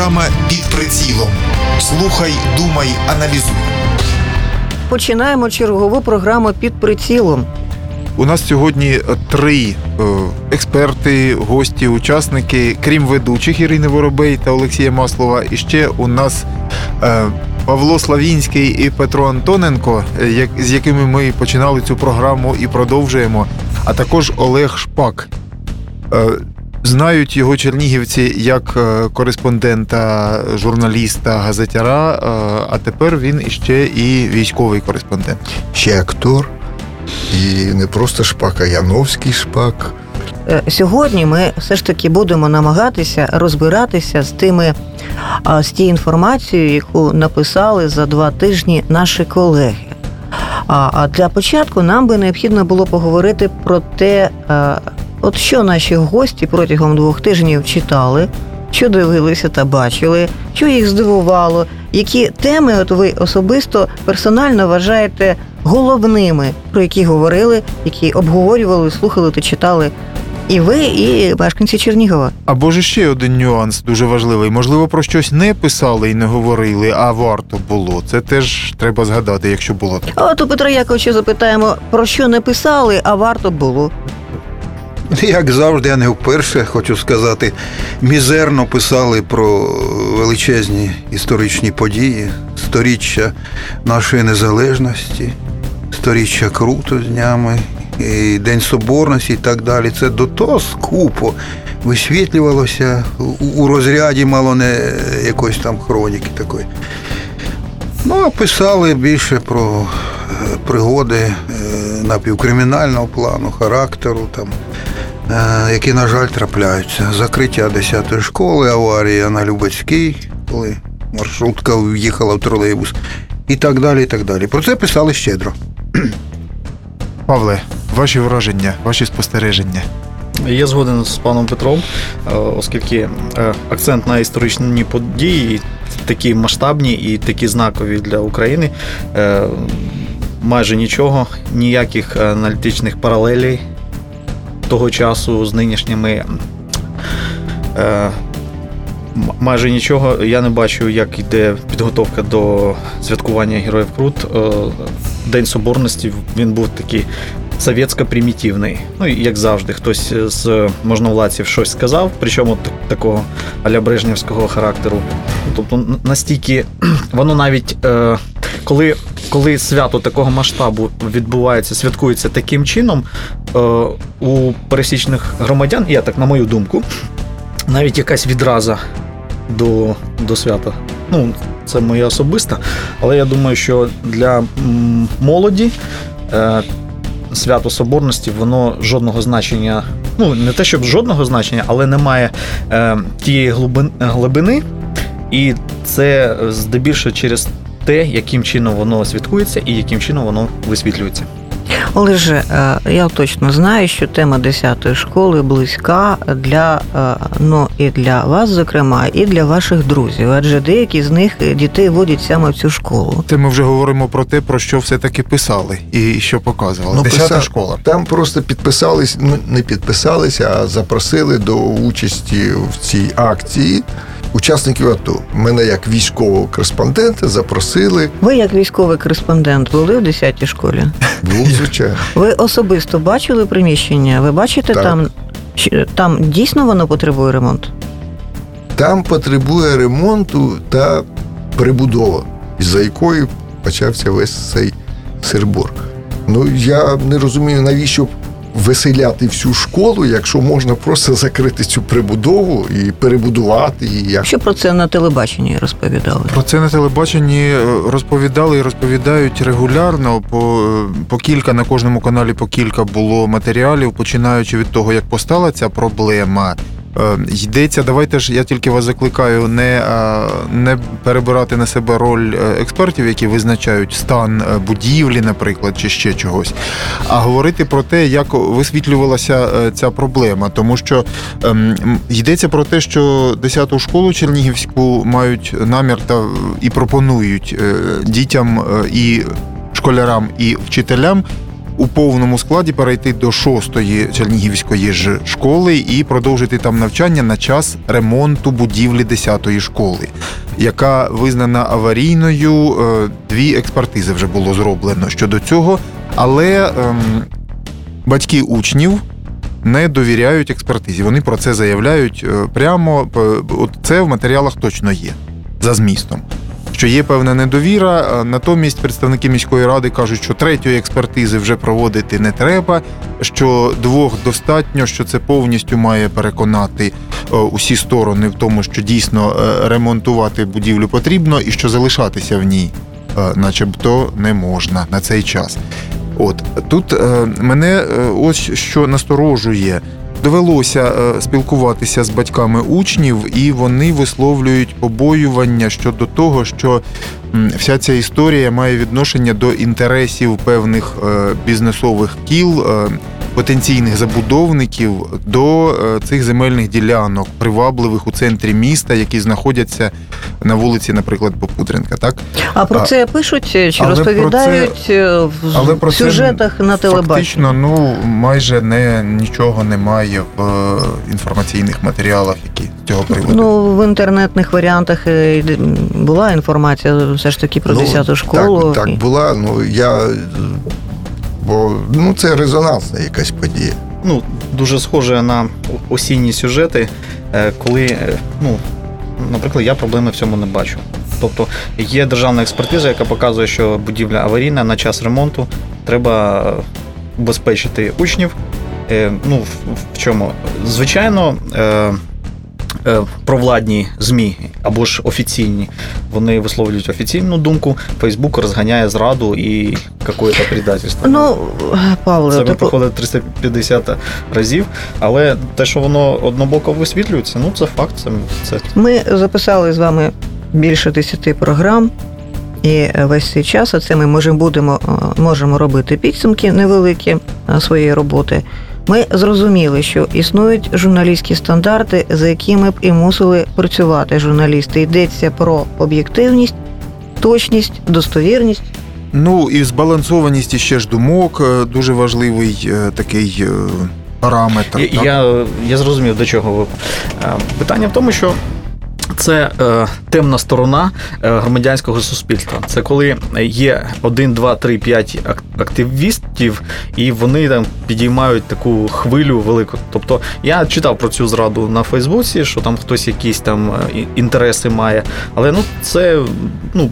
Програма під прицілом. Слухай, думай, аналізуй. Починаємо чергову програму під прицілом. У нас сьогодні три е, експерти, гості, учасники, крім ведучих Ірини Воробей та Олексія Маслова. І ще у нас е, Павло Славінський і Петро Антоненко, е, як, з якими ми починали цю програму і продовжуємо. А також Олег Шпак. Знають його чернігівці як е, кореспондента, журналіста, газетяра, е, а тепер він іще і військовий кореспондент. ще актор. І не просто шпак, а Яновський шпак. Е, Сьогодні ми все ж таки будемо намагатися розбиратися з тими з тією інформацією, яку написали за два тижні наші колеги. А для початку нам би необхідно було поговорити про те, от що наші гості протягом двох тижнів читали, що дивилися та бачили, що їх здивувало, які теми от ви особисто персонально вважаєте головними, про які говорили, які обговорювали, слухали та читали. І ви, і мешканці Чернігова. Або ж ще один нюанс дуже важливий. Можливо, про щось не писали і не говорили, а варто було. Це теж треба згадати, якщо було так. А от у Петра Яковича запитаємо, про що не писали, а варто було. Як завжди, я не вперше хочу сказати, мізерно писали про величезні історичні події, сторіччя нашої незалежності, сторіччя Круту з днями, і День Соборності і так далі. Це до того скупо висвітлювалося у- розряді мало не якоїсь там хроніки такої. Ну, а писали більше про е, пригоди е, напівкримінального плану, характеру там які, на жаль, трапляються. Закриття 10-ї школи, аварія на Любецькій, коли маршрутка в'їхала в тролейбус, і так далі. і так далі. Про це писали щедро. Павле, ваші враження, ваші спостереження. Я згоден з паном Петром, е, оскільки е, акцент на історичні події такі масштабні і такі знакові для України. Е, Майже нічого, ніяких аналітичних паралелей того часу з нинішніми. Е, Майже нічого. Я не бачу, як йде підготовка до святкування Героїв Крут. Е, День Соборності він був такий совєтсько-примітивний. Ну, як завжди, хтось з можновладців щось сказав, причому такого аля брежнівського характеру. Тобто настільки воно навіть е, коли, коли свято такого масштабу відбувається, святкується таким чином, е, у пересічних громадян, я так на мою думку, навіть якась відраза до, до свята. Ну, це моя особиста, але я думаю, що для молоді е, свято Соборності воно жодного значення, ну не те, щоб жодного значення, але немає е, тієї глибин, глибини, і це здебільшого через те, яким чином воно святкується і яким чином воно висвітлюється. Олеже, е, я точно знаю, що тема 10-ї школи близька для е, ну і для вас, зокрема, і для ваших друзів, адже деякі з них е, дітей водять саме в цю школу. Це ми вже говоримо про те, про що все-таки писали і що показували. Ну, Десята писав- школа. Там просто підписались, ну не підписалися, а запросили до участі в цій акції учасників АТО. Мене як військового кореспондента запросили. Ви, як військовий кореспондент, були в 10-й школі. Був звичайно. Ви особисто бачили приміщення? Ви бачите Так. там, там дійсно воно потребує ремонту? Там потребує ремонту та прибудова, за якою почався весь цей сирбор. Ну я не розумію, навіщо веселяти всю школу, якщо можна просто закрити цю прибудову і перебудувати її. як Що про це на телебаченні розповідали? Про це на телебаченні е, розповідали і розповідають регулярно. По, е, по кілька на кожному каналі по кілька було матеріалів, починаючи від того, як постала ця проблема. Е, Йдеться, давайте ж я тільки вас закликаю не, е, не перебирати на себе роль е, експертів, які визначають стан будівлі, наприклад, чи ще чогось, а говорити про те, як висвітлювалася ця проблема. Тому що ем, йдеться про те, що 10-ту школу Чернігівську мають намір та і пропонують дітям і школярам і вчителям у повному складі перейти до шостої Чернігівської ж школи і продовжити там навчання на час ремонту будівлі 10-ї школи, яка визнана аварійною. Е, Дві експертизи вже було зроблено щодо цього, але ем, батьки учнів не довіряють експертизі. Вони про це заявляють е, прямо. От це в матеріалах точно є за змістом. Що є певна недовіра, натомість представники міської ради кажуть, що третьої експертизи вже проводити не треба, що двох достатньо, що це повністю має переконати е, усі сторони в тому, що дійсно е, ремонтувати будівлю потрібно, і що залишатися в ній, е, начебто, не можна на цей час. От тут е, мене е, ось що насторожує. Довелося е, спілкуватися з батьками учнів, і вони висловлюють побоювання щодо того, що вся ця історія має відношення до інтересів певних е, бізнесових кіл, е, потенційних забудовників до е, цих земельних ділянок, привабливих у центрі міста, які знаходяться на вулиці, наприклад, Попудренка. Так А про це пишуть чи але про розповідають е, в але про в це сюжетах на телебаченні? Фактично, ну майже не нічого немає в е, інформаційних матеріалах, які цього приводу. Ну, в інтернетних варіантах була інформація все ж таки про 10-ту школу. Так, так була. Ну я бо ну це резонансна якась подія. ну, дуже схоже на осінні сюжети, е, коли, е, ну, наприклад, я проблеми в цьому не бачу. Тобто є державна експертиза, яка показує, що будівля аварійна на час ремонту треба убезпечити учнів. Е, Ну, в, чому? Звичайно, провладні ЗМІ або ж офіційні, вони висловлюють офіційну думку. Фейсбук розганяє зраду і якесь предательство. Ну, Павло, Це ми типу, проходили 350 разів, але те, що воно однобоко висвітлюється, ну це факт. Це, це ми записали з вами більше 10 програм. І весь цей час, а це ми можемо будемо е, можемо робити підсумки невеликі е, своєї роботи. Ми зрозуміли, що існують журналістські стандарти, за якими б і мусили працювати журналісти. Йдеться про об'єктивність, точність, достовірність. Ну і збалансованість іще ж думок е, дуже важливий е, такий е, параметр. я, так? я, я зрозумів, до чого ви. Питання в тому, що. Це е, темна сторона е, громадянського суспільства. Це коли є 1, 2, 3, 5 активістів, і вони там підіймають таку хвилю велику. Тобто я читав про цю зраду на Фейсбуці, що там хтось якісь там е, інтереси має. Але ну це ну,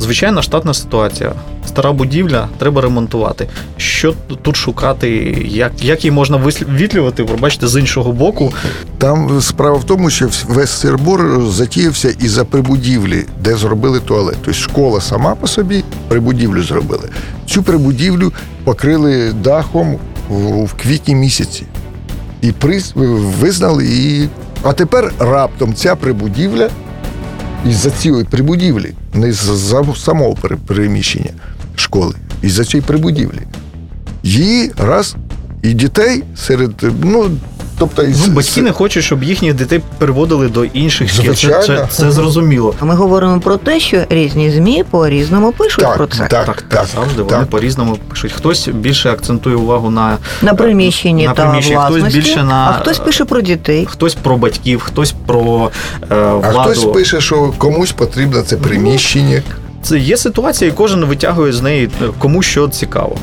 звичайна штатна ситуація. Стара будівля треба ремонтувати. Що тут шукати, як, як її можна висвітлювати, пробачте, з іншого боку. Там справа в тому, що весь сирбор затіявся із-за прибудівлі, де зробили туалет. Тобто школа сама по собі прибудівлю зробили. Цю прибудівлю покрили дахом в квітні місяці. І приз визнали її. А тепер раптом ця прибудівля із-за цієї прибудівлі, не з-за самого пере- переміщення школи, із-за цієї прибудівлі. Її раз і дітей серед, ну, тобто Ну, батьки не хочуть, щоб їхніх дітей переводили до інших шкіл. Це, це, це зрозуміло. Ми говоримо про те, що різні змі по різному пишуть так, про це. Так, Так, так, так, завжди вони по-різному пишуть. Хтось більше акцентує увагу на, На приміщенні на та приміщенні, хтось більше на- а хтось пише про дітей. хтось про батьків, хтось про е, А хтось пише, що комусь потрібно це приміщення. Це є ситуація, і кожен витягує з неї е, кому що цікаво.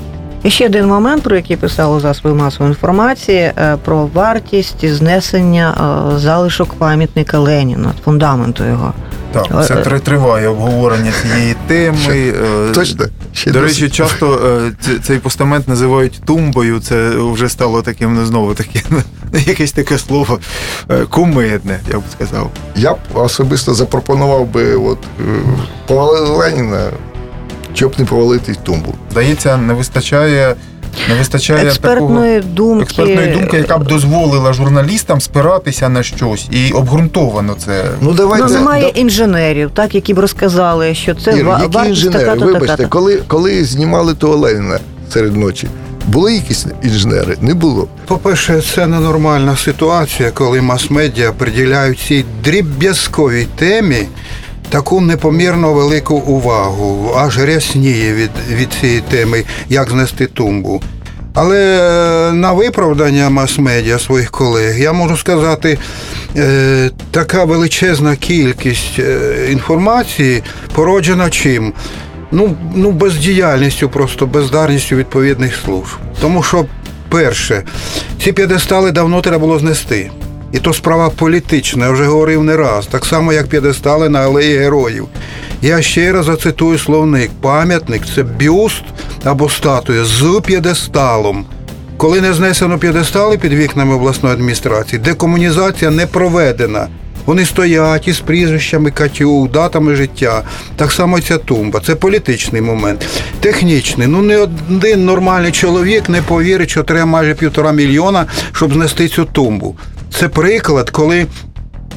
І ще один момент, про який писали засоби масової інформації, е, про вартість знесення е, залишок пам'ятника Леніна, фундаменту його. Так, це Е, триває обговорення цієї теми. Точно? Ще До речі, часто цей постамент називають тумбою. Це вже стало таким ну, знову таке якесь таке слово кумедне, я б сказав. Я б особисто запропонував би от, повалили Леніна, щоб не повалити тумбу. Здається, не вистачає, не вистачає такого Експертної думки. експертної думки, яка б дозволила журналістам спиратися на щось і обґрунтовано це. Ну, давайте. Ну, немає да- інженерів, так, які б розказали, що це Ір, ва- які інженери? така-то, Вибачте, така-то. коли, коли знімали того Леніна серед ночі, були якісь інженери? Не було. По-перше, це ненормальна ситуація, коли мас-медіа приділяють цій дріб'язковій темі таку непомірно велику увагу, аж рясніє від, від цієї теми, як знести тумбу. Але е, на виправдання мас-медіа своїх колег я можу сказати, е, така величезна кількість е, інформації породжена чим? Ну, ну, бездіяльністю, просто бездарністю відповідних служб. Тому що, перше, ці п'єдестали давно треба було знести. І то справа політична, я вже говорив не раз, так само, як п'єдестали на алеї героїв. Я ще раз зацитую словник. Пам'ятник це бюст або статуя з п'єдесталом. Коли не знесено п'єдестали під вікнами обласної адміністрації, декомунізація не проведена. Вони стоять із прізвищами Катюк, датами життя. Так само ця тумба. Це політичний момент. Технічний. Ну не один нормальний чоловік не повірить, що треба майже півтора мільйона, щоб знести цю тумбу. Це приклад, коли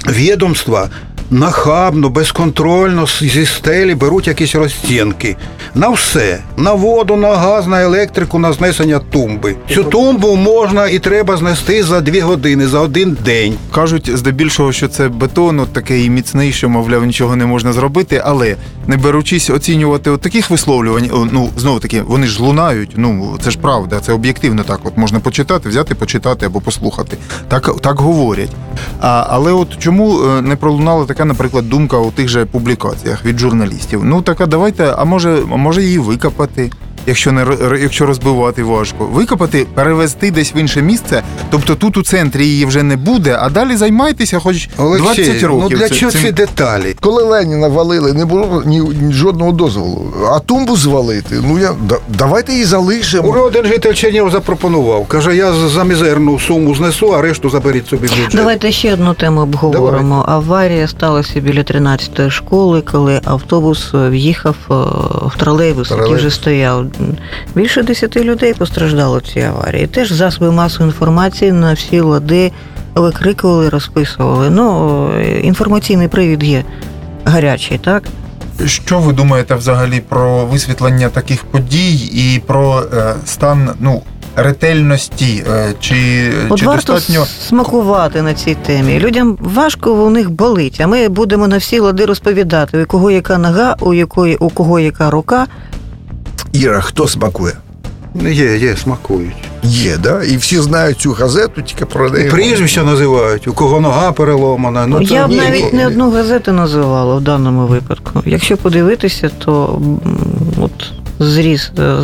відомства нахабно, безконтрольно зі стелі беруть якісь розцінки. На все. На воду, на газ, на електрику, на знесення тумби. Цю тумбу можна і треба знести за дві години, за один день. Кажуть здебільшого, що це бетон, от такий міцний, що, мовляв, нічого не можна зробити, але не беручись оцінювати от таких висловлювань, ну знову таки, вони ж лунають. Ну це ж правда, це об'єктивно так. От можна почитати, взяти, почитати або послухати. Так, так говорять. А, але от чому е, не пролунала така, наприклад, думка у тих же публікаціях від журналістів? Ну така, давайте, а може, може її викопати. Якщо не якщо розбивати важко, викопати, перевезти десь в інше місце. Тобто тут у центрі її вже не буде, а далі займайтеся хоч 20 років. ну для чого ці деталі? Коли Леніна валили, не було ні, ні жодного дозволу. А тумбу звалити, ну я да, давайте її залишимо. Уже один житель Чернігова запропонував. Каже, я за мізерну суму знесу, а решту заберіть собі бюджет. Давайте ще одну тему обговоримо. Аварія сталася біля 13-ї школи, коли автобус е, в'їхав е, в тролейбус, який вже стояв. Більше 10 людей постраждало в цій аварії. Теж засоби масової інформації на всі лади викрикували, розписували. Ну, інформаційний привід є гарячий, так? Що ви думаєте взагалі про висвітлення таких подій і про е, стан ну, ретельності? Е, чи, От чи варто достатньо смакувати на цій темі. Людям важко у них болить, а ми будемо на всі лади розповідати, у кого яка нога, у якої у кого яка рука. Іра, хто смакує? Є, є, смакують. Є, да? І всі знають цю газету, тільки про неї. Прізвища називають, у кого нога переломана. Ну, Я б ні. навіть не одну газету називала в даному випадку. Якщо подивитися, то от зріз е,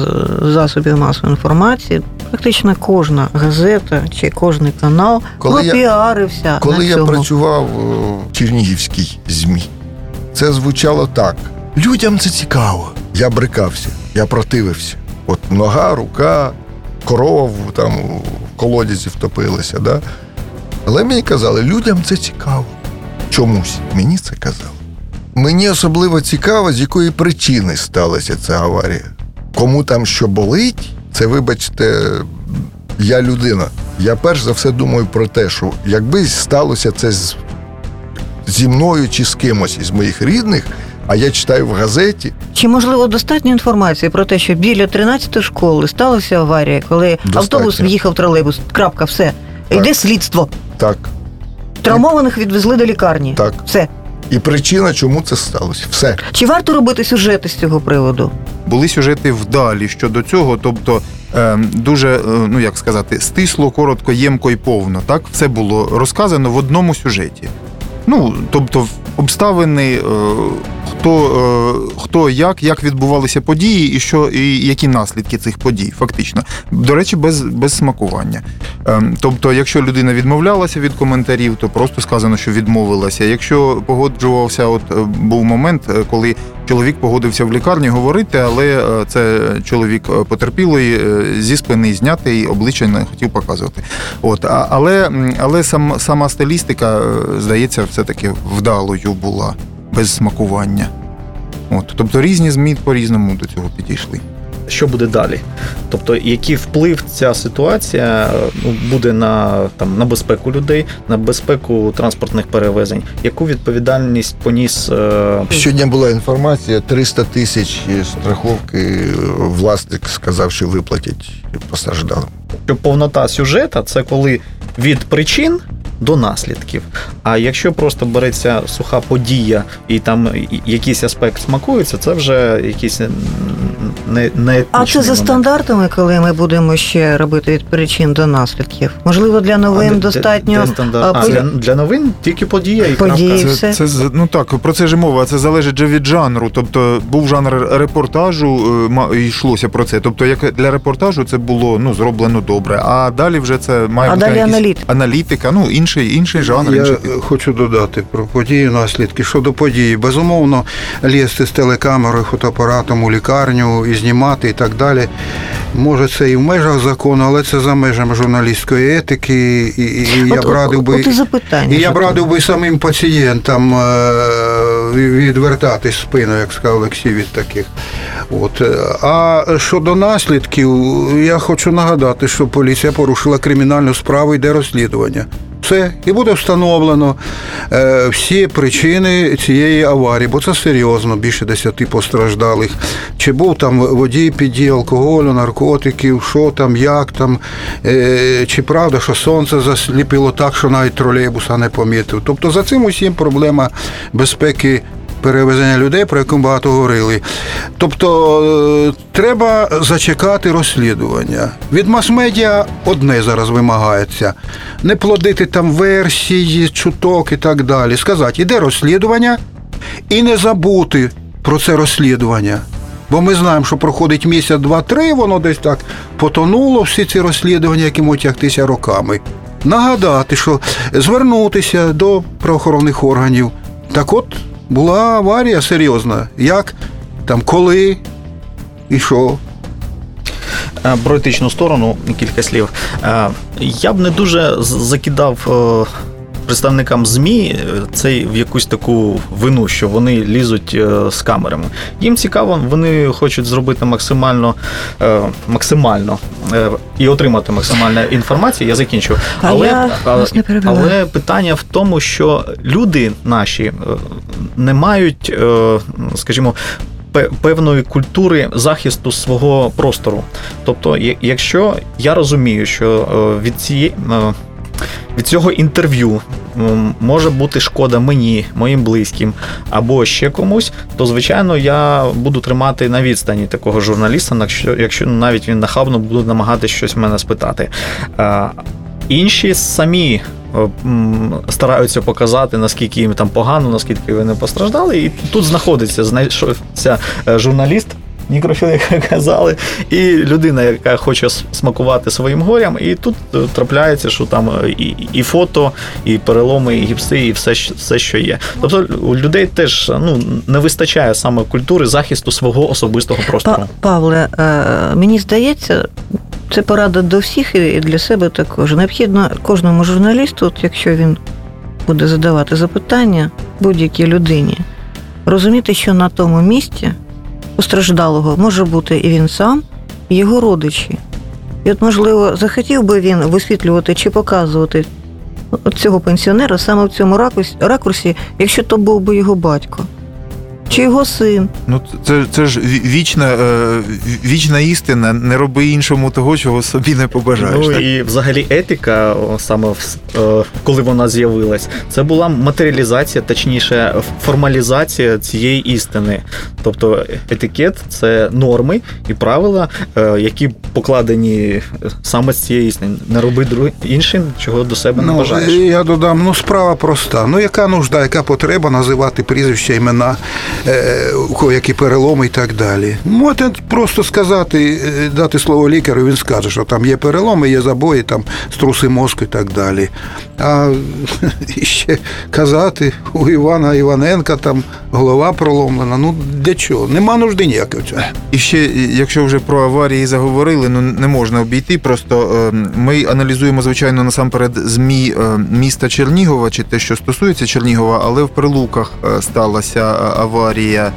засобів масової інформації, практично кожна газета чи кожний канал Коли я- пропіарився Коли на я цьому. працював в Чернігівській ЗМІ, це звучало так. Людям це цікаво. Я брикався, я противився. От нога, рука, корова там в колодязі втопилася. Да? Але мені казали, людям це цікаво. Чомусь мені це казали. Мені особливо цікаво, з якої причини сталася ця аварія. Кому там що болить, це, вибачте, я людина. Я перш за все думаю про те, що якби сталося це з, зі мною чи з кимось із моїх рідних, а я читаю в газеті, Чи можливо достатньо інформації про те, що біля 13 школи сталася аварія, коли Достатньо. автобус в'їхав в тролейбус? Крапка, все. Так. Йде слідство. так, Травмованих відвезли до лікарні. так. Все. І причина, чому це сталося. Все. Чи варто робити сюжети з цього приводу? були сюжети вдалі щодо цього, тобто е, дуже, е, ну як сказати, стисло, коротко, ємко і повно. Так, все було розказано в одному сюжеті. Ну, тобто, обставини, е, хто, е, хто як, як відбувалися події, і що, і які наслідки цих подій, фактично. До речі, без, без смакування. Е, тобто, якщо людина відмовлялася від коментарів, то просто сказано, що відмовилася. Якщо погоджувався, от е, був момент, е, коли чоловік погодився в лікарні говорити, але це чоловік потерпілий е, зі спини знятий, обличчя не хотів показувати. От, але, але сам, сама стилістика, здається, все-таки вдалою була, без смакування. От, тобто різні ЗМІ по-різному до цього підійшли. що буде далі. Тобто, який вплив ця ситуація ну, буде на, там, на безпеку людей, на безпеку транспортних перевезень, яку відповідальність поніс е, Сьогодні була інформація: 300 тисяч страховки власник сказав, що виплатять постраждалим. що повнота сюжета це коли від причин до наслідків. А якщо просто береться суха подія і там якийсь аспект смакується, це вже якийсь не, не А це за стандартами, коли ми будемо ще робити від причин до наслідків. Можливо, для новин А достатньо де стандарт? а, А, для, для новин тільки подія і Події. Це, це ну так, про це ж мова. Це залежить же від жанру. Тобто був жанр репортажу, е, ма- йшлося про це. Тобто, як для репортажу це було ну зроблено добре. А далі вже це має А бути далі аналітика. аналітика. Ну інший інший жанр. Я інший хочу додати про події, наслідки. Щодо події, безумовно, лізти з телекамерою, фотоапаратом у лікарню і знімати і так далі. Може, це і в межах закону, але це за межами журналістської етики. І, і, і я б радив би. от запитання. І я б радив би самим пацієнтам е, відвертатись спину, як сказав Олексій, від таких. От. е, А щодо наслідків, я хочу нагадати, що поліція порушила кримінальну справу, йде розслідування. Все, і буде встановлено е, всі причини цієї аварії, бо це серйозно, більше десяти постраждалих. Чи був там водій під дією алкоголю, наркотиків, що там, як там, е, чи правда, що сонце засліпило так, що навіть тролейбуса не помітив. Тобто за цим усім проблема безпеки перевезення людей, про яку багато говорили. Тобто е, треба зачекати розслідування. Від мас-медіа одне зараз вимагається. Не плодити там версії, чуток і так далі. Сказати, іде розслідування і не забути про це розслідування. Бо ми знаємо, що проходить місяць, два-три, воно десь так потонуло всі ці розслідування, які можуть тягтися роками. Нагадати, що звернутися до правоохоронних органів. Так от була аварія серйозна. Як, там, коли і що. Е, Про етичну сторону кілька слів. Е, Я б не дуже закидав е, представникам ЗМІ е, цей в якусь таку вину, що вони лізуть е, з камерами. Їм цікаво, вони хочуть зробити максимально е, максимально і отримати максимальну інформацію. Я закінчу. А я вас але питання в тому, що люди наші не мають, скажімо, пе- певної культури захисту свого простору. Тобто, якщо я розумію, що від цієї. Від цього інтерв'ю може бути шкода мені, моїм близьким або ще комусь, то звичайно я буду тримати на відстані такого журналіста, якщо, навіть він нахабно буде намагатися щось в мене спитати. Інші самі е, стараються показати, наскільки їм там погано, наскільки вони постраждали. І тут знаходиться, знайшовся е, журналіст. Мікрофон, як казали, і людина, яка хоче смакувати своїм горям, і тут е, трапляється, що там е, і, і фото, і переломи, і гіпси, і все, все, що є. Тобто у людей теж ну, не вистачає саме культури захисту свого особистого простору. Павле, е, мені здається, це порада до всіх і для себе також. Необхідно кожному журналісту, от якщо він буде задавати запитання будь-якій людині, розуміти, що на тому місці постраждалого може бути і він сам, і його родичі. І от, можливо, захотів би він висвітлювати чи показувати цього пенсіонера саме в цьому ракурсі, якщо то був би його батько, чи його син. Ну, це, це ж вічна, е, вічна істина. Не роби іншому того, чого собі не побажаєш. Ну так? і взагалі етика, саме в- е, коли вона з'явилась, це була матеріалізація, точніше, формалізація цієї істини. Тобто етикет це норми і правила, е, які покладені саме з цієї істини. Не роби друг- іншим, чого до себе не Ну, бажаєш. я додам, ну справа проста. Ну яка нужда, яка потреба називати прізвища, імена, у кого які переломи і так далі. Можете просто сказати, е, дати слово лікарю, він скаже, що там є переломи, є забої, там струси мозку і так далі. А ще казати у Івана Іваненка там голова проломлена. Ну для чого? Нема нужди ніякої в. І ще, якщо вже про аварії заговорили, ну не можна обійти. Просто е, ми аналізуємо, звичайно, насамперед ЗМІ е, міста Чернігова, чи те, що стосується Чернігова, але в Прилуках е, сталася е, аварія.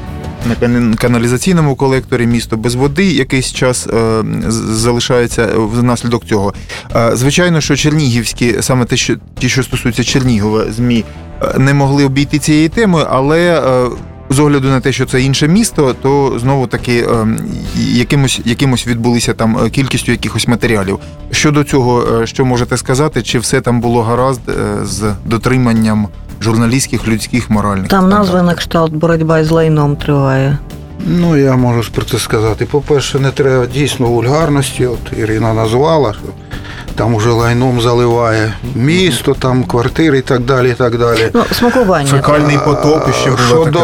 На кан- каналізаційному колекторі місто без води якийсь час е, залишається внаслідок цього. Е, звичайно, що чернігівські, саме те, що ті, що стосуються Чернігова, змі е, не могли обійти цієї теми, але е, з огляду на те, що це інше місто, то знову таки якимось, якимось відбулися там е, кількістю якихось матеріалів. Щодо цього, е, що можете сказати, чи все там було гаразд е, з дотриманням журналістських, людських, моральних Там назва на кшталт боротьба з лайном триває. Ну, я можу про це сказати. По-перше, не треба дійсно вульгарності. От Ірина назвала, що там уже лайном заливає місто, там квартири і так далі. і так далі. Ну, смакування. Фекальний потоп ще було Щодо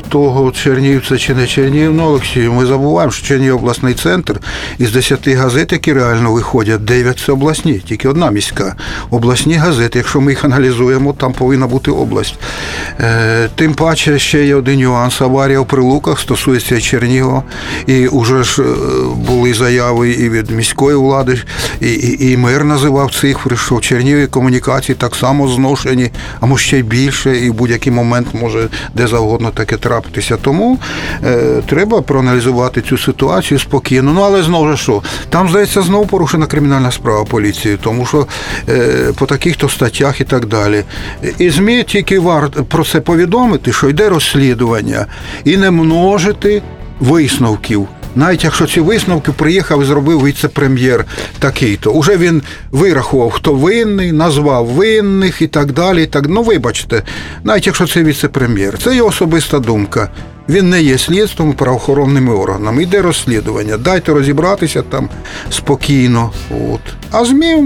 того, Чернігів чи не Чернігів, ну, Олексію, ми забуваємо, що Чернігів обласний центр із 10 газет, які реально виходять, 9 це обласні, тільки одна міська. Обласні газети, якщо ми їх аналізуємо, там повинна бути область. Е, Тим паче ще є один нюанс. Аварія в Прилуках стосується Чернігова. І вже ж е, були заяви і від міської влади, і, і, і мер називав цифри, що в Чернігові комунікації так само зношені, а може ще й більше, і в будь-який момент може де завгодно таке трапитися. Тому е, треба проаналізувати цю ситуацію спокійно. Ну але знову ж що, там здається знову порушена кримінальна справа поліції, тому що е, по таких то статтях і так далі. І ЗМІ тільки варто про це повідомити, що йде розслідування, і не множити висновків. Навіть якщо ці висновки приїхав і зробив віце-прем'єр такий-то. Уже він вирахував, хто винний, назвав винних і так далі. І так. Ну, вибачте, навіть якщо це віце-прем'єр, це його особиста думка. Він не є слідством правоохоронними органами. Йде розслідування. Дайте розібратися там спокійно. От. А ЗМІ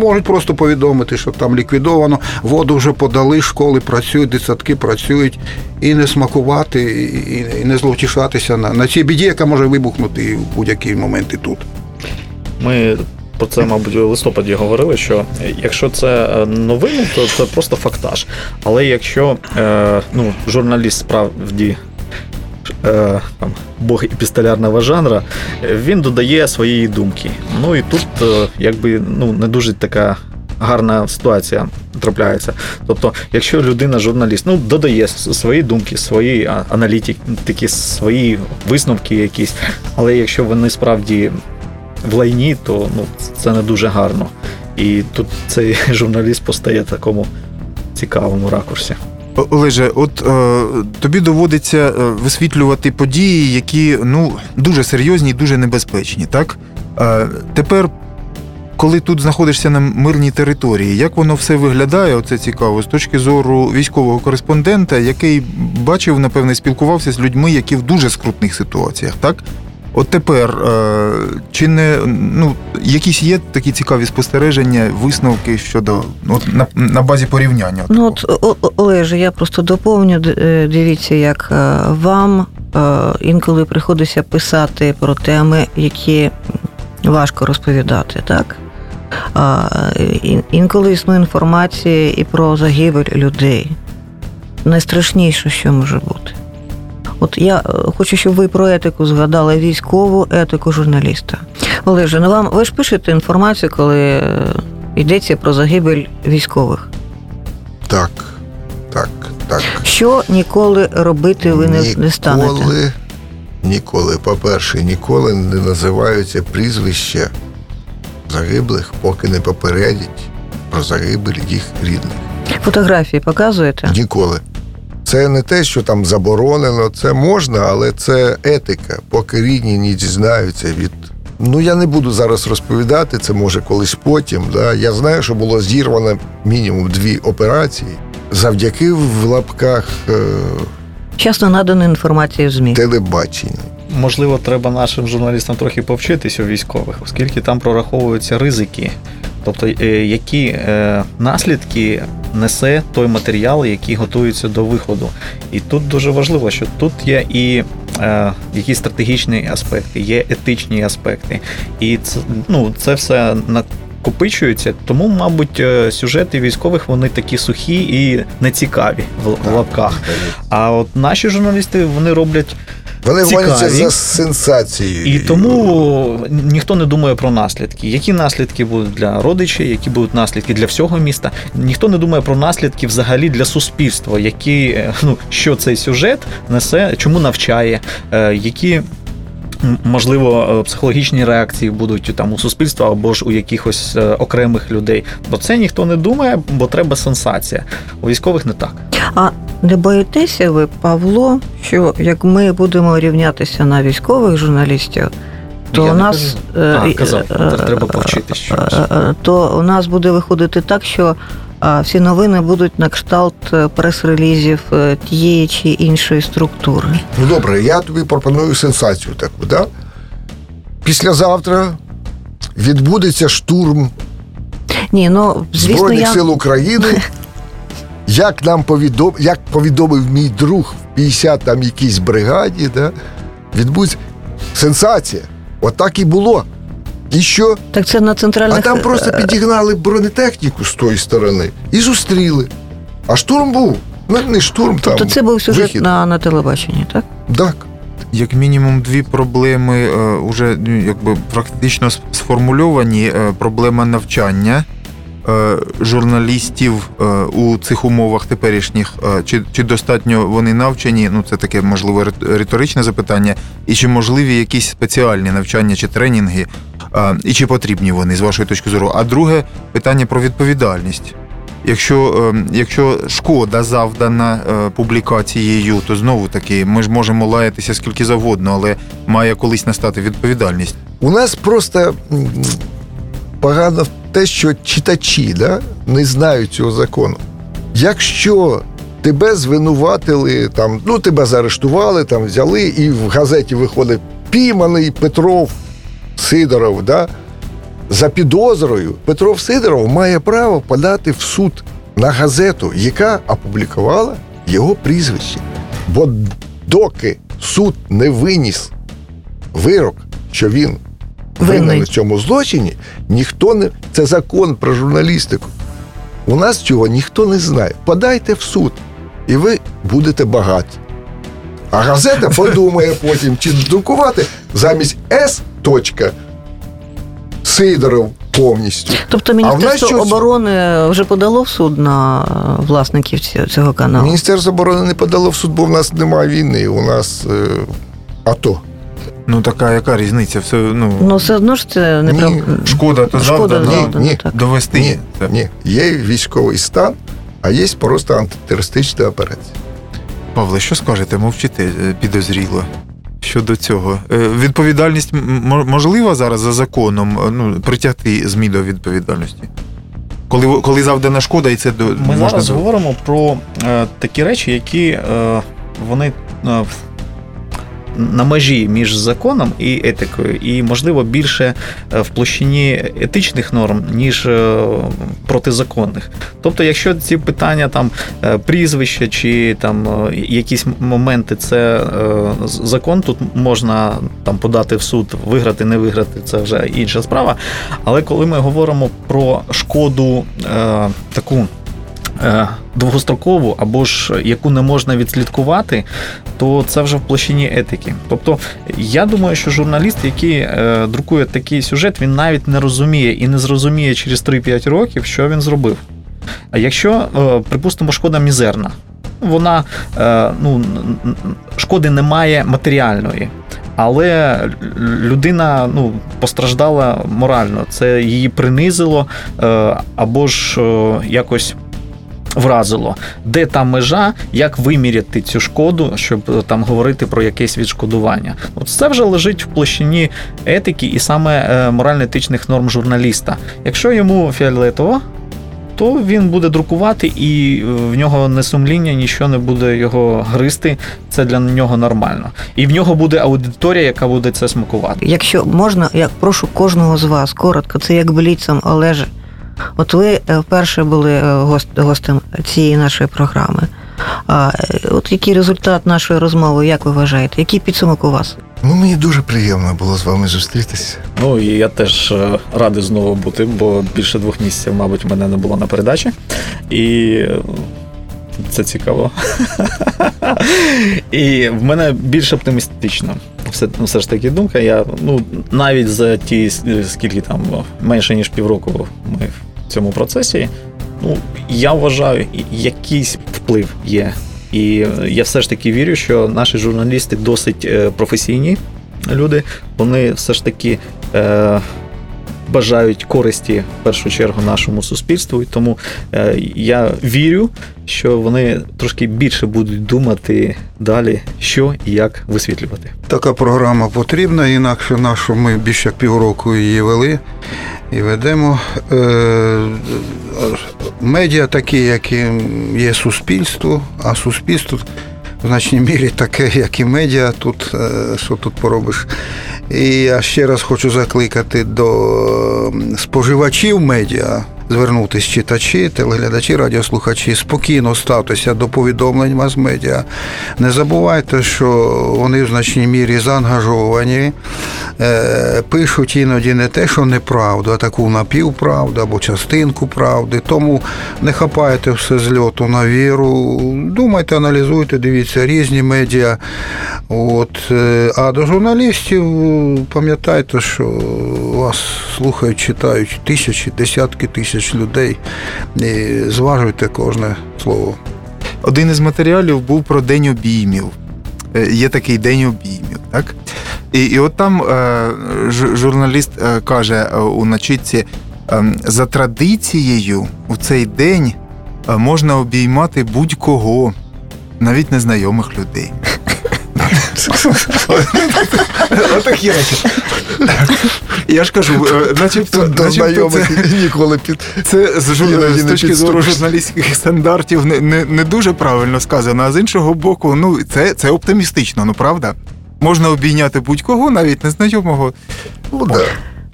можуть просто повідомити, що там ліквідовано, воду вже подали, школи працюють, дитсадки працюють, і не смакувати, і, не зловтішатися на, на цій біді, яка може вибухнути в будь-який момент і тут. Ми про це, мабуть, у листопаді говорили, що якщо це е, новини, то це просто фактаж. Але якщо е, ну, журналіст справді е, там, бог епістолярного жанра, він додає своєї думки. Ну і тут е, якби ну, не дуже така. Гарна ситуація трапляється. Тобто, якщо людина, журналіст, ну додає свої думки, свої аналітики, свої висновки якісь, але якщо вони справді в лайні, то ну, це не дуже гарно. І тут цей журналіст постає в такому цікавому ракурсі. Олеже, от е, тобі доводиться е, висвітлювати події, які ну дуже серйозні і дуже небезпечні, так? Е, тепер, коли тут знаходишся на мирній території, як воно все виглядає? Оце цікаво, з точки зору військового кореспондента, який бачив, напевне, спілкувався з людьми, які в дуже скрутних ситуаціях, так? От тепер, е, чи не ну, якісь є такі цікаві спостереження, висновки щодо от, на, на базі порівняння? Ну от Олеже, я просто доповню. Е, Дивіться, як е, вам інколи приходиться писати про теми, які важко розповідати, так? Інколи існує інформація і про загибель людей. Найстрашніше, що може бути. От я е, хочу, щоб ви про етику згадали військову етику журналіста. Олеже, ну вам ви ж пишете інформацію, коли е, йдеться про загибель військових. Так, так, так. Що ніколи робити ви не, не станете? Ніколи, ніколи, по-перше, ніколи не називаються прізвища загиблих, поки не попередять про загибель їх рідних. Фотографії показуєте? Ніколи. Це не те, що там заборонено, це можна, але це етика, поки рідні не дізнаються від. Ну, я не буду зараз розповідати, це може колись потім. Да? Я знаю, що було зірвано мінімум дві операції завдяки в лапках е, Вчасно надана інформація в ЗМІ. телебачення. Можливо, треба нашим журналістам трохи повчитись у військових, оскільки там прораховуються ризики. Тобто, е, які е, наслідки несе той матеріал, який готується до виходу. І тут дуже важливо, що тут є і е, якісь стратегічні аспекти, є етичні аспекти. І це, ну, це все накопичується. Тому, мабуть, сюжети військових вони такі сухі і нецікаві в, в лапках. А от наші журналісти вони роблять Вони Цікаві. гоняться за сенсацією. і тому ніхто не думає про наслідки. Які наслідки будуть для родичів, які будуть наслідки для всього міста. Ніхто не думає про наслідки взагалі для суспільства, які е, ну що цей сюжет несе, чому навчає, е, які. Можливо, е, психологічні реакції будуть там у суспільства або ж у якихось е, окремих людей. Бо це ніхто не думає, бо треба сенсація. У військових не так. А не боїтеся ви, Павло, що як ми будемо рівнятися на військових журналістів, то Я у нас е, А, казав, треба е, то у нас буде виходити так, що всі новини будуть на кшталт е, прес-релізів е, тієї чи іншої структури. Ну добре, я тобі пропоную сенсацію таку, да? Післязавтра відбудеться штурм Ні, ну звісно, Збройних я сил України. Як нам повідом... як повідомив мій друг в 50 там якійсь бригаді, да? відбудеться сенсація. Отак і було. І що? так це на центральних А там просто е, підігнали бронетехніку з тої сторони і зустріли. А штурм був. Ну, не штурм там. То це був сюжет вихід. на, на телебаченні, так? Так. Як мінімум, дві проблеми е, уже ну, якби практично сформульовані. Е, Проблема навчання е, журналістів е, у цих умовах теперішніх. Е, Чи, чи достатньо вони навчені? Ну, це таке можливо риторичне запитання. І чи можливі якісь спеціальні навчання чи тренінги, е, і чи потрібні вони з вашої точки зору? А друге питання про відповідальність. Якщо, е, якщо шкода завдана е, публікацією, то знову таки ми ж можемо лаятися скільки завгодно, але має колись настати відповідальність. У нас просто погано те, що читачі да, не знають цього закону. Якщо тебе звинуватили, там, ну тебе заарештували, там взяли, і в газеті виходить пійманий Петров Сидоров, да, за підозрою, Петров Сидоров має право подати в суд на газету, яка опублікувала його прізвище. Бо доки суд не виніс вирок, що він винен у цьому злочині, ніхто не. Це закон про журналістику. У нас цього ніхто не знає. Подайте в суд, і ви будете багаті. А газета подумає потім, чи друкувати замість С. точка Сидоров повністю. Тобто А в нас Міністерство щось- оборони вже подало в суд на власників цього каналу. Міністерство оборони не подало в суд, бо в нас немає війни, у нас е, АТО. Ну така яка різниця? Все ну, Ну все одно ж це не Ні, прав... шкода то шкода завдана завдана, ні, довести Ні, ні, є військовий стан, а є просто антитерористична операція. Павле, що скажете? Мовчите е, підозріло. Щодо цього, Е, відповідальність можлива зараз за законом е, ну, притягти ЗМІ до відповідальності? Коли, коли завдана шкода, і це до Ми можна зараз говоримо про е, такі речі, які е, вони е, на межі між законом і етикою, і, можливо, більше е, в площині етичних норм, ніж е, протизаконних. Тобто, якщо ці питання там е, прізвища чи там якісь моменти, це закон, тут можна там подати в суд, виграти, не виграти, це вже інша справа. Але коли ми говоримо про шкоду таку довгострокову або ж яку не можна відслідкувати, то це вже в площині етики. Тобто, я думаю, що журналіст, який е, друкує такий сюжет, він навіть не розуміє і не зрозуміє через 3-5 років, що він зробив. А якщо, е, припустимо, шкода мізерна, вона е, ну, шкоди немає матеріальної. Але людина ну, постраждала морально, це її принизило е, або ж е, якось вразило. Де та межа, як виміряти цю шкоду, щоб е, там говорити про якесь відшкодування? От це вже лежить в площині етики і саме е, морально-етичних норм журналіста. Якщо йому фіолетово, то він буде друкувати, і е, в нього не сумління, нічого не буде його гризти. Це для нього нормально. І в нього буде аудиторія, яка буде це смакувати. Якщо можна, я прошу кожного з вас коротко, це як бліцем, Олеже. От ви е, вперше були е, гостем цієї нашої програми. А е, от який результат нашої розмови, як ви вважаєте? Який підсумок у вас? Ну, мені дуже приємно було з вами зустрітися. Ну і я теж радий знову бути, бо більше двох місяців, мабуть, мене не було на передачі. І це цікаво. І в мене більш оптимістично. Все, ну, все ж таки думка. Я ну, навіть за ті скільки там менше ніж півроку ми цьому процесі. Ну, я вважаю, якийсь вплив є. І е, я все ж таки вірю, що наші журналісти досить е, професійні люди. Вони все ж таки е, бажають користі в першу чергу нашому суспільству. І тому е, я вірю, що вони трошки більше будуть думати далі, що і як висвітлювати. Така програма потрібна, інакше нашу ми більше як півроку її вели і ведемо. Е, Медіа такі, які є суспільство, а суспільство в значній мірі таке, як і медіа, тут е, що тут поробиш. І я ще раз хочу закликати до споживачів медіа. Звернутися читачі, телеглядачі, радіослухачі, спокійно ставтеся до повідомлень мас-медіа. Не забувайте, що вони в значній мірі заангажовані, е, пишуть іноді не те, що неправду, а таку напівправду або частинку правди. Тому не хапайте все з льоту на віру. Думайте, аналізуйте, дивіться різні медіа. От. е, А до журналістів пам'ятайте, що вас слухають, читають тисячі, десятки тисяч людей. І зважуйте кожне слово. Один із матеріалів був про день обіймів. Е, Є такий день обіймів, так? І, і от там е, журналіст е, каже у начитці: е, за традицією у цей день можна обіймати будь-кого, навіть незнайомих людей. Речі. Я ж кажу, е, До знайомих ніколи під. це з, точки зору журналістських стандартів не, дуже правильно сказано, а з іншого боку, ну це, це оптимістично, ну правда? Можна обійняти будь-кого, навіть незнайомого. Ну, да.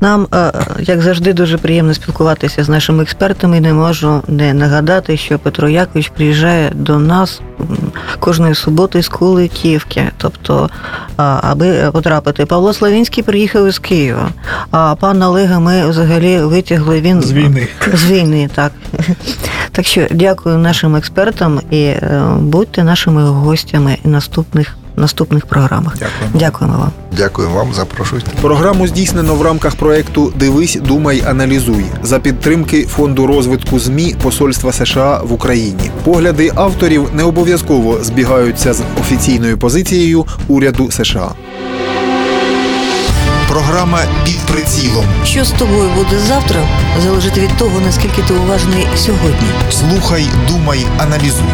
Нам, е, як завжди, дуже приємно спілкуватися з нашими експертами. Не можу не нагадати, що Петро Якович приїжджає до нас кожної суботи з Куликівки. Тобто, аби потрапити. Павло Славінський приїхав із Києва. А пана Олега ми взагалі витягли. Він З війни. З війни, так. Так що дякую нашим експертам і е, будьте нашими гостями наступних наступних програмах. Дякую. Дякуємо вам. Дякую вам, запрошуйте. Програму здійснено в рамках проекту Дивись, думай, аналізуй за підтримки фонду розвитку змі Посольства США в Україні. Погляди авторів не обов'язково збігаються з офіційною позицією уряду США. Програма під прицілом. Що з тобою буде завтра, залежить від того, наскільки ти уважний сьогодні. Слухай, думай, аналізуй.